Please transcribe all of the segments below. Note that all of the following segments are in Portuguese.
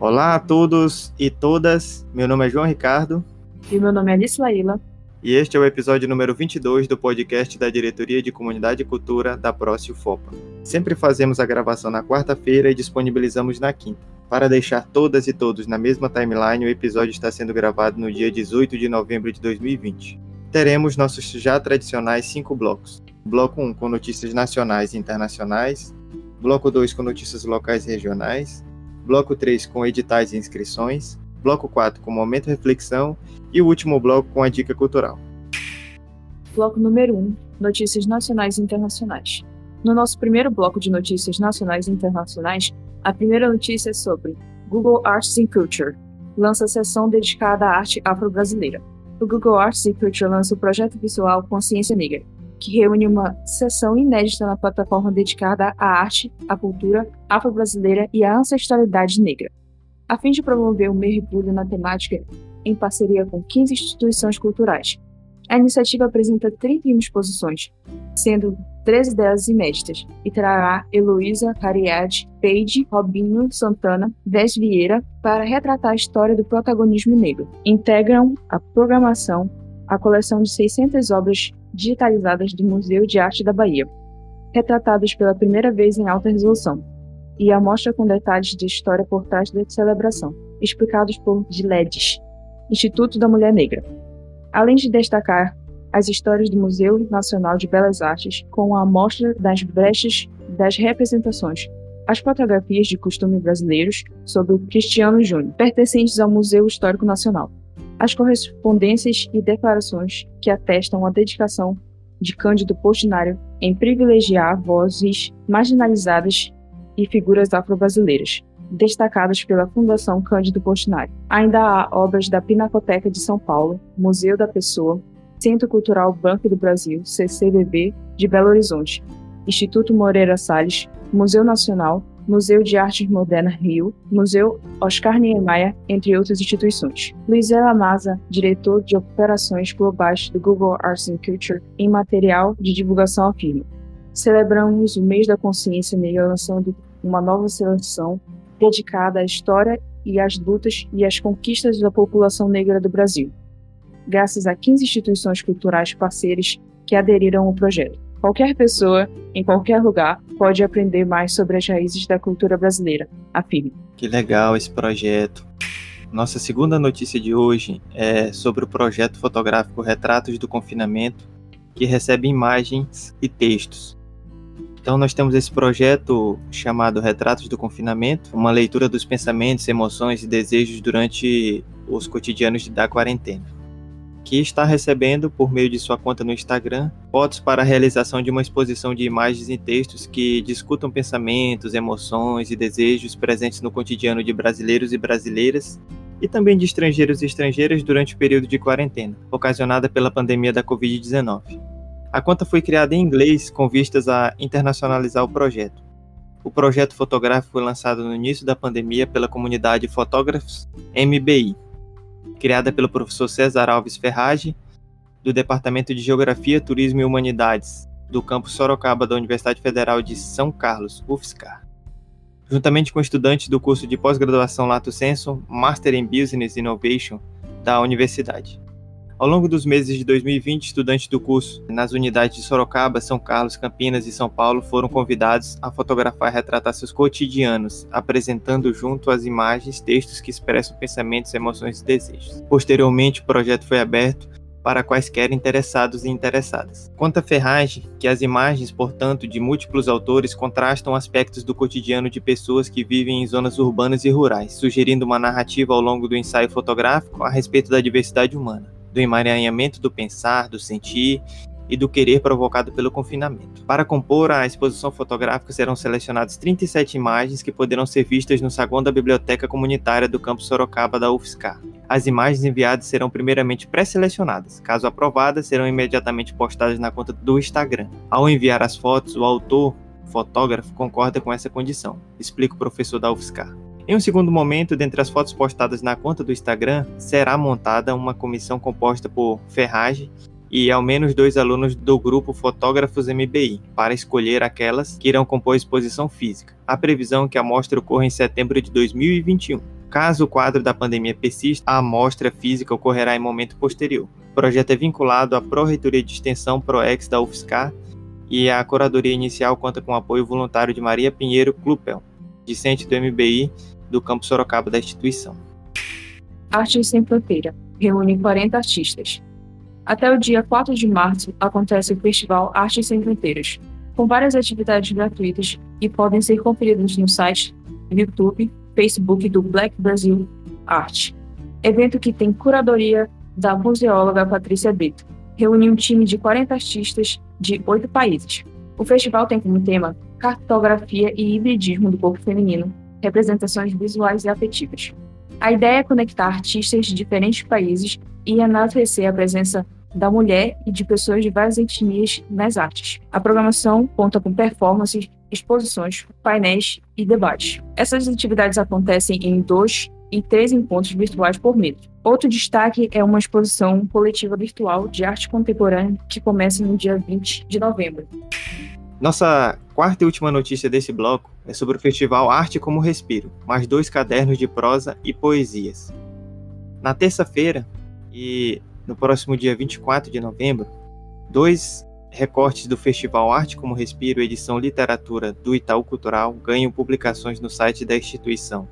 Olá a todos e todas, meu nome é João Ricardo. E meu nome é Alice Laila. E este é o episódio número 22 do podcast da Diretoria de Comunidade e Cultura da Prócio FOPA. Sempre fazemos a gravação na quarta-feira e disponibilizamos na quinta. Para deixar todas e todos na mesma timeline, o episódio está sendo gravado no dia 18 de novembro de 2020. Teremos nossos já tradicionais cinco blocos. Bloco 1 com notícias nacionais e internacionais, Bloco 2 com notícias locais e regionais, Bloco 3 com editais e inscrições, Bloco 4 com momento reflexão e o último bloco com a dica cultural. Bloco número 1 Notícias nacionais e internacionais. No nosso primeiro bloco de notícias nacionais e internacionais, a primeira notícia é sobre Google Arts and Culture, lança sessão dedicada à arte afro-brasileira. O Google Arts and Culture lança o projeto visual Consciência Negra, que reúne uma sessão inédita na plataforma dedicada à arte, à cultura afro-brasileira e à ancestralidade negra. A fim de promover o mergulho na temática em parceria com 15 instituições culturais, a iniciativa apresenta 31 exposições, sendo 13 delas inéditas, e trará Heloísa Cariade, Peide, Robinho Santana, Vés Vieira para retratar a história do protagonismo negro. Integram a programação a coleção de 600 obras digitalizadas do Museu de Arte da Bahia, retratadas pela primeira vez em alta resolução, e a mostra com detalhes de história por trás da celebração, explicados por Giledes, Instituto da Mulher Negra. Além de destacar as histórias do Museu Nacional de Belas Artes com a amostra das brechas das representações, as fotografias de costumes brasileiros sobre o Cristiano Júnior, pertencentes ao Museu Histórico Nacional as correspondências e declarações que atestam a dedicação de Cândido Portinari em privilegiar vozes marginalizadas e figuras afro-brasileiras, destacadas pela Fundação Cândido Portinari. Ainda há obras da Pinacoteca de São Paulo, Museu da Pessoa, Centro Cultural Banco do Brasil, CCBB, de Belo Horizonte, Instituto Moreira Salles, Museu Nacional, Museu de Artes Modernas Rio, Museu Oscar Niemeyer, entre outras instituições. Luizela Maza, diretor de operações globais do Google Arts and Culture em material de divulgação afirma: Celebramos o mês da consciência negra lançando uma nova seleção dedicada à história e às lutas e às conquistas da população negra do Brasil, graças a 15 instituições culturais parceiras que aderiram ao projeto. Qualquer pessoa, em qualquer lugar, pode aprender mais sobre as raízes da cultura brasileira, afirma. Que legal esse projeto. Nossa segunda notícia de hoje é sobre o projeto fotográfico Retratos do Confinamento, que recebe imagens e textos. Então nós temos esse projeto chamado Retratos do Confinamento, uma leitura dos pensamentos, emoções e desejos durante os cotidianos da quarentena que está recebendo, por meio de sua conta no Instagram, fotos para a realização de uma exposição de imagens e textos que discutam pensamentos, emoções e desejos presentes no cotidiano de brasileiros e brasileiras e também de estrangeiros e estrangeiras durante o período de quarentena, ocasionada pela pandemia da Covid-19. A conta foi criada em inglês com vistas a internacionalizar o projeto. O projeto fotográfico foi lançado no início da pandemia pela comunidade Fotógrafos MBI, criada pelo professor César Alves Ferrage, do Departamento de Geografia, Turismo e Humanidades, do campus Sorocaba da Universidade Federal de São Carlos, UFSCar. Juntamente com estudantes do curso de pós-graduação Lato Senso, Master in Business Innovation da universidade. Ao longo dos meses de 2020, estudantes do curso nas unidades de Sorocaba, São Carlos, Campinas e São Paulo foram convidados a fotografar e retratar seus cotidianos, apresentando junto às imagens textos que expressam pensamentos, emoções e desejos. Posteriormente, o projeto foi aberto para quaisquer interessados e interessadas. Conta Ferragem que as imagens, portanto, de múltiplos autores contrastam aspectos do cotidiano de pessoas que vivem em zonas urbanas e rurais, sugerindo uma narrativa ao longo do ensaio fotográfico a respeito da diversidade humana do emaranhamento do pensar, do sentir e do querer provocado pelo confinamento. Para compor a exposição fotográfica serão selecionadas 37 imagens que poderão ser vistas no saguão da Biblioteca Comunitária do Campus Sorocaba da UFSCar. As imagens enviadas serão primeiramente pré-selecionadas. Caso aprovadas, serão imediatamente postadas na conta do Instagram. Ao enviar as fotos, o autor, fotógrafo, concorda com essa condição, explica o professor da UFSCar. Em um segundo momento, dentre as fotos postadas na conta do Instagram, será montada uma comissão composta por Ferragem e ao menos dois alunos do grupo Fotógrafos MBI, para escolher aquelas que irão compor a exposição física. A previsão é que a mostra ocorra em setembro de 2021. Caso o quadro da pandemia persista, a amostra física ocorrerá em momento posterior. O projeto é vinculado à Pró-Reitoria de Extensão ProEx da UFSCar e a curadoria inicial conta com o apoio voluntário de Maria Pinheiro Klupel, discente do MBI do campo Sorocaba da instituição. Artes Sem Fronteira reúne 40 artistas. Até o dia 4 de março acontece o Festival Artes Sem Fronteiras, com várias atividades gratuitas e podem ser conferidas no site, YouTube, Facebook do Black Brasil Art. Evento que tem curadoria da museóloga Patrícia Brito. Reúne um time de 40 artistas de oito países. O festival tem como tema cartografia e hibridismo do corpo feminino, representações visuais e afetivas. A ideia é conectar artistas de diferentes países e enaltecer a presença da mulher e de pessoas de várias etnias nas artes. A programação conta com performances, exposições, painéis e debates. Essas atividades acontecem em dois e três encontros virtuais por mês. Outro destaque é uma exposição coletiva virtual de arte contemporânea que começa no dia 20 de novembro. Nossa quarta e última notícia desse bloco é sobre o festival Arte como Respiro, mais dois cadernos de prosa e poesias. Na terça-feira e no próximo dia 24 de novembro, dois recortes do Festival Arte como Respiro, edição Literatura do Itaú Cultural, ganham publicações no site da instituição.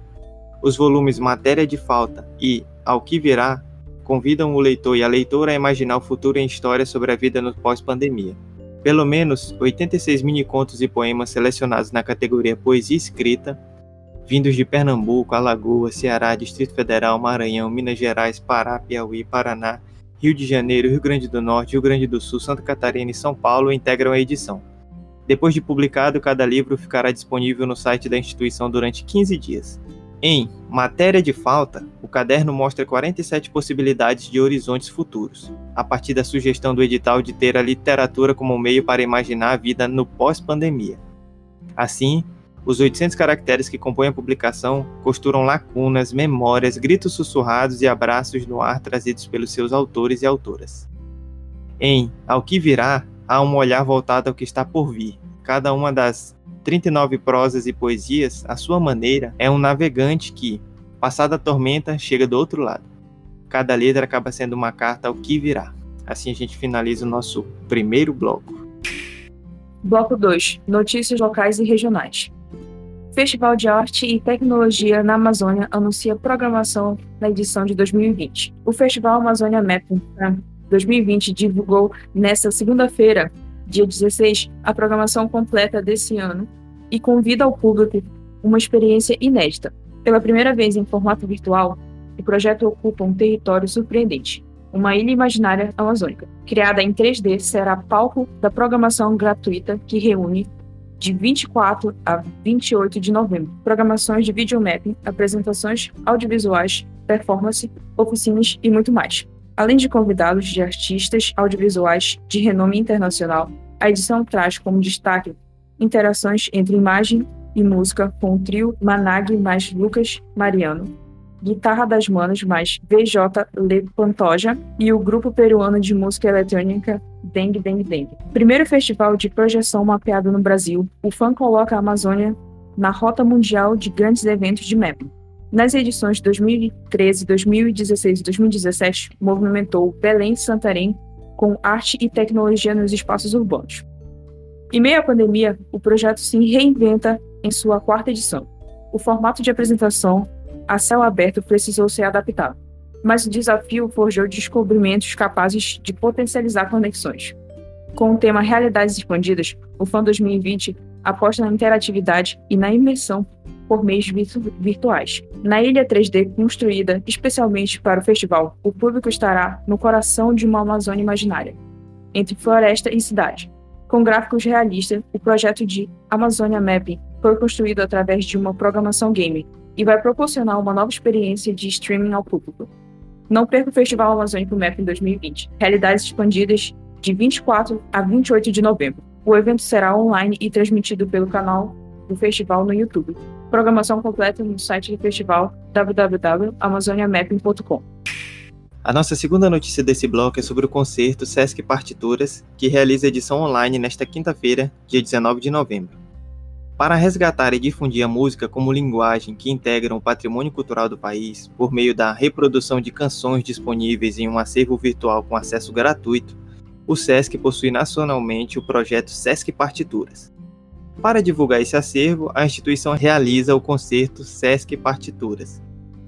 Os volumes Matéria de Falta e Ao que Virá convidam o leitor e a leitora a imaginar o futuro em história sobre a vida no pós-pandemia. Pelo menos 86 mini-contos e poemas selecionados na categoria Poesia Escrita, vindos de Pernambuco, Alagoas, Ceará, Distrito Federal, Maranhão, Minas Gerais, Pará, Piauí, Paraná Rio de Janeiro, Rio Grande do Norte, Rio Grande do Sul, Santa Catarina e São Paulo integram a edição. Depois de publicado, cada livro ficará disponível no site da instituição durante 15 dias. Em Matéria de Falta, o caderno mostra 47 possibilidades de horizontes futuros, a partir da sugestão do edital de ter a literatura como meio para imaginar a vida no pós-pandemia. Assim, os 800 caracteres que compõem a publicação costuram lacunas, memórias, gritos sussurrados e abraços no ar trazidos pelos seus autores e autoras. Em Ao que virá, há um olhar voltado ao que está por vir. Cada uma das 39 prosas e poesias, à sua maneira, é um navegante que, passada a tormenta, chega do outro lado. Cada letra acaba sendo uma carta ao que virá. Assim a gente finaliza o nosso primeiro bloco. Bloco 2 Notícias locais e regionais. Festival de Arte e Tecnologia na Amazônia anuncia programação na edição de 2020. O Festival Amazônia Mapping 2020 divulgou nesta segunda-feira, dia 16, a programação completa desse ano e convida ao público uma experiência inédita. Pela primeira vez em formato virtual, o projeto ocupa um território surpreendente, uma ilha imaginária amazônica. Criada em 3D, será palco da programação gratuita que reúne de 24 a 28 de novembro. Programações de videomapping, apresentações audiovisuais, performance, oficinas e muito mais. Além de convidados de artistas audiovisuais de renome internacional, a edição traz como destaque interações entre imagem e música com o trio Manag mais Lucas Mariano, Guitarra das Manas mais VJ Le Pantoja e o grupo peruano de música eletrônica Deng Deng Deng. Primeiro festival de projeção mapeado no Brasil, o FAN coloca a Amazônia na rota mundial de grandes eventos de mapping. Nas edições 2013, 2016 e 2017, movimentou Belém e Santarém com arte e tecnologia nos espaços urbanos. Em meio à pandemia, o projeto se reinventa em sua quarta edição. O formato de apresentação a céu aberto precisou ser adaptado, mas o desafio forjou descobrimentos capazes de potencializar conexões. Com o tema Realidades Expandidas, o FAN 2020 aposta na interatividade e na imersão por meios virtu virtuais. Na ilha 3D construída especialmente para o festival, o público estará no coração de uma Amazônia imaginária, entre floresta e cidade. Com gráficos realistas, o projeto de Amazônia Mapping foi construído através de uma programação game e vai proporcionar uma nova experiência de streaming ao público. Não perca o Festival Amazônico Map em 2020. Realidades expandidas de 24 a 28 de novembro. O evento será online e transmitido pelo canal do festival no YouTube. Programação completa no site do festival www.amazoniamapping.com. A nossa segunda notícia desse bloco é sobre o concerto Sesc Partituras, que realiza edição online nesta quinta-feira, dia 19 de novembro. Para resgatar e difundir a música como linguagem que integra o patrimônio cultural do país, por meio da reprodução de canções disponíveis em um acervo virtual com acesso gratuito, o SESC possui nacionalmente o projeto SESC Partituras. Para divulgar esse acervo, a instituição realiza o concerto SESC Partituras.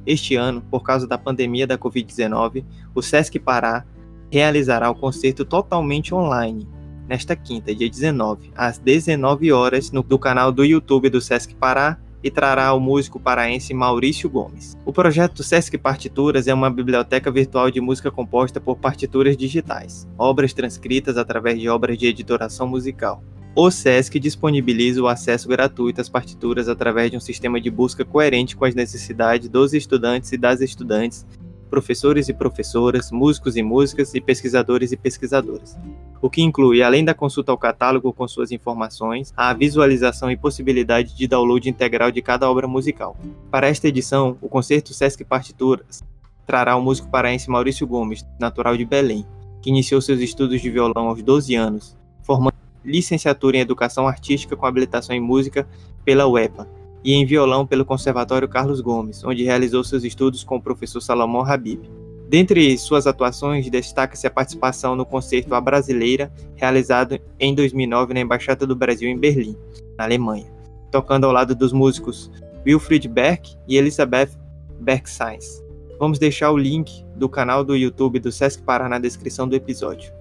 Este ano, por causa da pandemia da Covid-19, o SESC Pará realizará o concerto totalmente online, nesta quinta, dia 19, às 19 horas, no, do canal do YouTube do Sesc Pará e trará o músico paraense Maurício Gomes. O projeto Sesc Partituras é uma biblioteca virtual de música composta por partituras digitais, obras transcritas através de obras de editoração musical. O SESC disponibiliza o acesso gratuito às partituras através de um sistema de busca coerente com as necessidades dos estudantes e das estudantes professores e professoras, músicos e músicas e pesquisadores e pesquisadoras. O que inclui, além da consulta ao catálogo com suas informações, a visualização e possibilidade de download integral de cada obra musical. Para esta edição, o concerto Sesc Partituras trará o músico paraense Maurício Gomes, natural de Belém, que iniciou seus estudos de violão aos 12 anos, formando licenciatura em Educação Artística com habilitação em Música pela UEPA, e em violão pelo Conservatório Carlos Gomes, onde realizou seus estudos com o professor Salomão Habib. Dentre suas atuações, destaca-se a participação no concerto A Brasileira, realizado em 2009 na Embaixada do Brasil em Berlim, na Alemanha, tocando ao lado dos músicos Wilfried Berg e Elisabeth Bergsainz. Vamos deixar o link do canal do YouTube do Sesc Pará na descrição do episódio.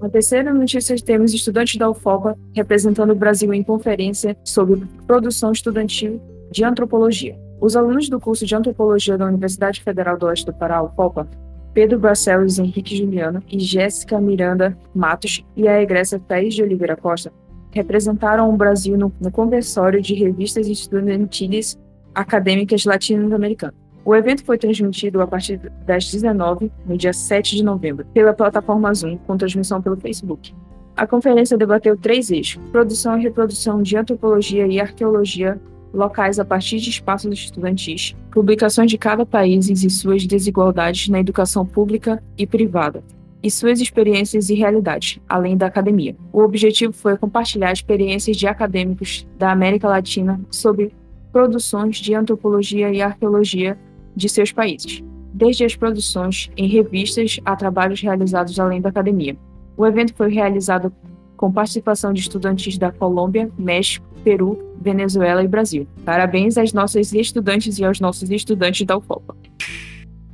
A terceira notícia temos estudantes da UFOPA representando o Brasil em conferência sobre produção estudantil de antropologia. Os alunos do curso de antropologia da Universidade Federal do Oeste do Pará, UFOPA, Pedro Barcelos Henrique Juliano e Jéssica Miranda Matos e a egressa Thais de Oliveira Costa representaram o Brasil no, no conversório de revistas estudantis acadêmicas latino-americanas. O evento foi transmitido a partir das 19, no dia 7 de novembro, pela plataforma Zoom, com transmissão pelo Facebook. A conferência debateu três eixos: produção e reprodução de antropologia e arqueologia locais a partir de espaços estudantis, publicações de cada país e suas desigualdades na educação pública e privada, e suas experiências e realidades, além da academia. O objetivo foi compartilhar experiências de acadêmicos da América Latina sobre produções de antropologia e arqueologia de seus países, desde as produções em revistas a trabalhos realizados além da academia. O evento foi realizado com participação de estudantes da Colômbia, México, Peru, Venezuela e Brasil. Parabéns às nossas estudantes e aos nossos estudantes da UFOPA.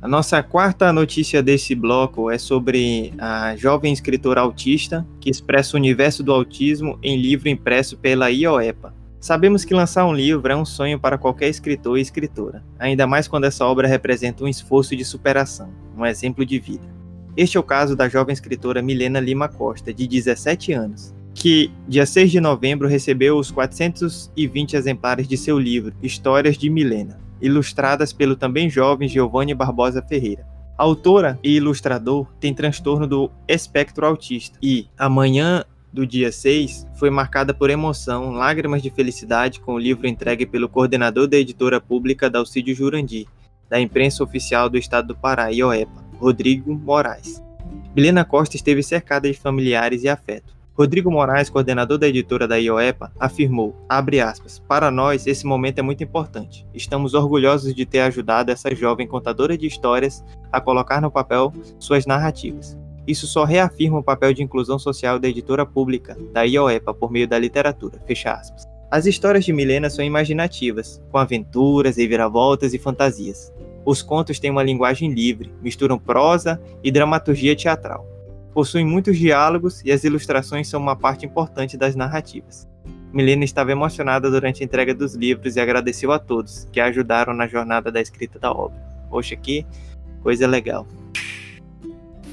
A nossa quarta notícia desse bloco é sobre a jovem escritora autista que expressa o universo do autismo em livro impresso pela IOEPA. Sabemos que lançar um livro é um sonho para qualquer escritor e escritora, ainda mais quando essa obra representa um esforço de superação, um exemplo de vida. Este é o caso da jovem escritora Milena Lima Costa, de 17 anos, que, dia 6 de novembro, recebeu os 420 exemplares de seu livro Histórias de Milena, ilustradas pelo também jovem Giovanni Barbosa Ferreira. A autora e ilustrador tem transtorno do espectro autista e, amanhã do dia 6 foi marcada por emoção, lágrimas de felicidade com o livro entregue pelo coordenador da editora pública Dalcídio Jurandir, da imprensa oficial do estado do Pará, IOEPA, Rodrigo Moraes. Milena Costa esteve cercada de familiares e afeto. Rodrigo Moraes, coordenador da editora da IOEPA, afirmou, aspas, para nós esse momento é muito importante. Estamos orgulhosos de ter ajudado essa jovem contadora de histórias a colocar no papel suas narrativas. Isso só reafirma o papel de inclusão social da editora pública, da IOEPA, por meio da literatura. Fecha aspas. As histórias de Milena são imaginativas, com aventuras, reviravoltas e fantasias. Os contos têm uma linguagem livre, misturam prosa e dramaturgia teatral. Possuem muitos diálogos e as ilustrações são uma parte importante das narrativas. Milena estava emocionada durante a entrega dos livros e agradeceu a todos que a ajudaram na jornada da escrita da obra. Poxa, que coisa legal.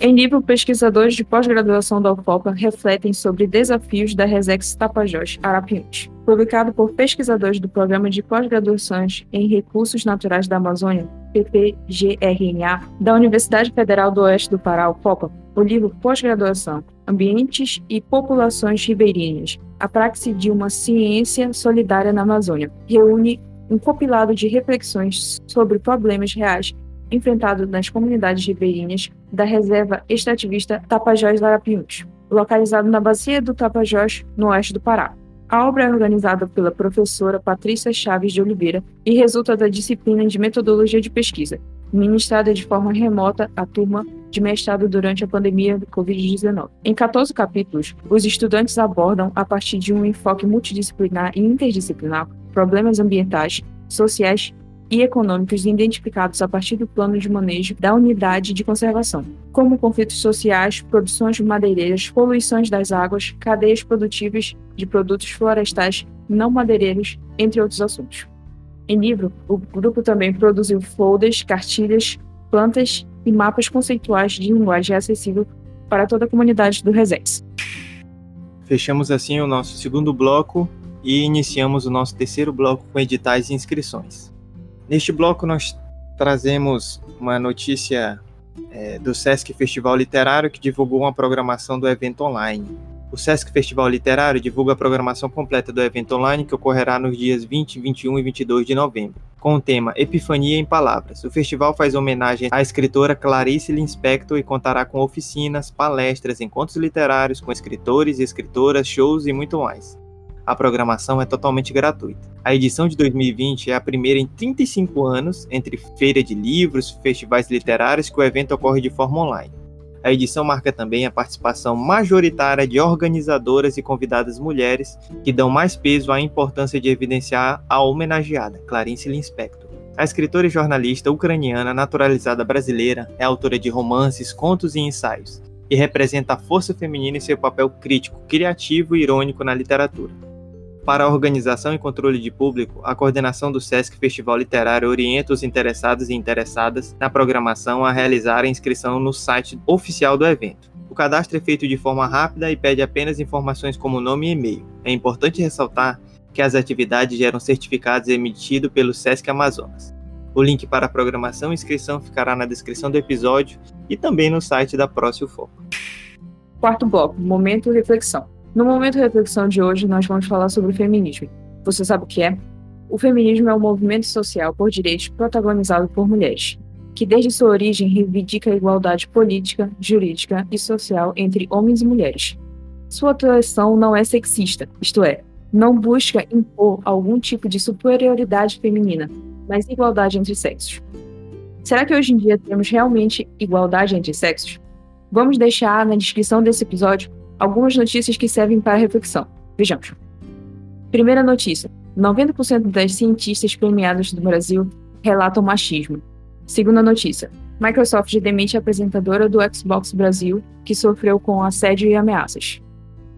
Em livro, pesquisadores de pós-graduação da UFOPA refletem sobre desafios da Resex Tapajós Arapiuns. Publicado por pesquisadores do Programa de Pós-Graduações em Recursos Naturais da Amazônia, PPGRNA, da Universidade Federal do Oeste do Pará, UFOPA, o livro Pós-Graduação, Ambientes e Populações Ribeirinhas, a praxe de uma ciência solidária na Amazônia, reúne um compilado de reflexões sobre problemas reais enfrentado nas comunidades ribeirinhas da reserva extrativista Tapajós Larapiuns, localizado na bacia do Tapajós, no oeste do Pará. A obra é organizada pela professora Patrícia Chaves de Oliveira e resulta da disciplina de Metodologia de Pesquisa, ministrada de forma remota à turma de mestrado durante a pandemia do Covid-19. Em 14 capítulos, os estudantes abordam, a partir de um enfoque multidisciplinar e interdisciplinar, problemas ambientais, sociais e econômicos identificados a partir do plano de manejo da unidade de conservação, como conflitos sociais, produções madeireiras, poluições das águas, cadeias produtivas de produtos florestais não madeireiros, entre outros assuntos. Em livro, o grupo também produziu folders, cartilhas, plantas e mapas conceituais de linguagem acessível para toda a comunidade do Resex. Fechamos assim o nosso segundo bloco e iniciamos o nosso terceiro bloco com editais e inscrições. Neste bloco, nós trazemos uma notícia é, do Sesc Festival Literário que divulgou uma programação do evento online. O Sesc Festival Literário divulga a programação completa do evento online que ocorrerá nos dias 20, 21 e 22 de novembro, com o tema Epifania em Palavras. O festival faz homenagem à escritora Clarice Lispector e contará com oficinas, palestras, encontros literários com escritores e escritoras, shows e muito mais. A programação é totalmente gratuita. A edição de 2020 é a primeira em 35 anos, entre feira de livros, festivais literários, que o evento ocorre de forma online. A edição marca também a participação majoritária de organizadoras e convidadas mulheres, que dão mais peso à importância de evidenciar a homenageada, Clarice Lispector. A escritora e jornalista ucraniana naturalizada brasileira é autora de romances, contos e ensaios, e representa a força feminina em seu papel crítico, criativo e irônico na literatura. Para a organização e controle de público, a coordenação do SESC Festival Literário orienta os interessados e interessadas na programação a realizar a inscrição no site oficial do evento. O cadastro é feito de forma rápida e pede apenas informações como nome e e-mail. É importante ressaltar que as atividades geram certificados emitidos pelo SESC Amazonas. O link para a programação e inscrição ficará na descrição do episódio e também no site da Próximo Foco. Quarto bloco, momento reflexão. No momento de reflexão de hoje, nós vamos falar sobre o feminismo. Você sabe o que é? O feminismo é um movimento social por direitos protagonizado por mulheres, que desde sua origem reivindica a igualdade política, jurídica e social entre homens e mulheres. Sua atuação não é sexista, isto é, não busca impor algum tipo de superioridade feminina, mas igualdade entre sexos. Será que hoje em dia temos realmente igualdade entre sexos? Vamos deixar na descrição desse episódio algumas notícias que servem para reflexão. Vejamos. Primeira notícia: 90% das cientistas premiadas do Brasil relatam machismo. Segunda notícia: Microsoft demite a apresentadora do Xbox Brasil, que sofreu com assédio e ameaças.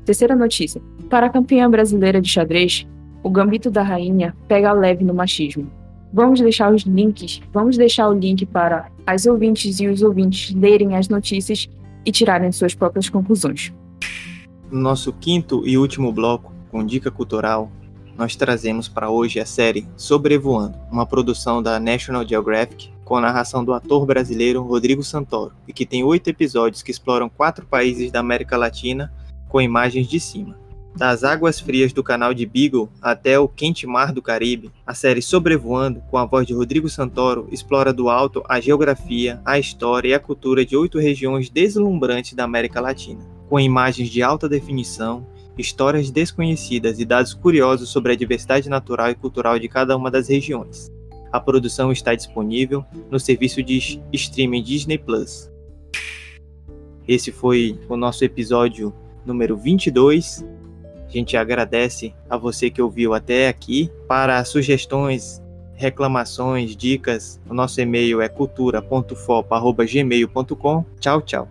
Terceira notícia: para a campeã brasileira de xadrez, o Gambito da Rainha pega leve no machismo. Vamos deixar os links, vamos deixar o link para as ouvintes e os ouvintes lerem as notícias e tirarem suas próprias conclusões. No nosso quinto e último bloco, com dica cultural, nós trazemos para hoje a série Sobrevoando, uma produção da National Geographic com a narração do ator brasileiro Rodrigo Santoro, e que tem oito episódios que exploram quatro países da América Latina com imagens de cima. Das águas frias do canal de Beagle até o quente mar do Caribe, a série Sobrevoando, com a voz de Rodrigo Santoro, explora do alto a geografia, a história e a cultura de oito regiões deslumbrantes da América Latina com imagens de alta definição, histórias desconhecidas e dados curiosos sobre a diversidade natural e cultural de cada uma das regiões. A produção está disponível no serviço de streaming Disney Plus. Esse foi o nosso episódio número 22. A gente agradece a você que ouviu até aqui. Para sugestões, reclamações, dicas, o nosso e-mail é cultura.fop.gmail.com. Tchau, tchau.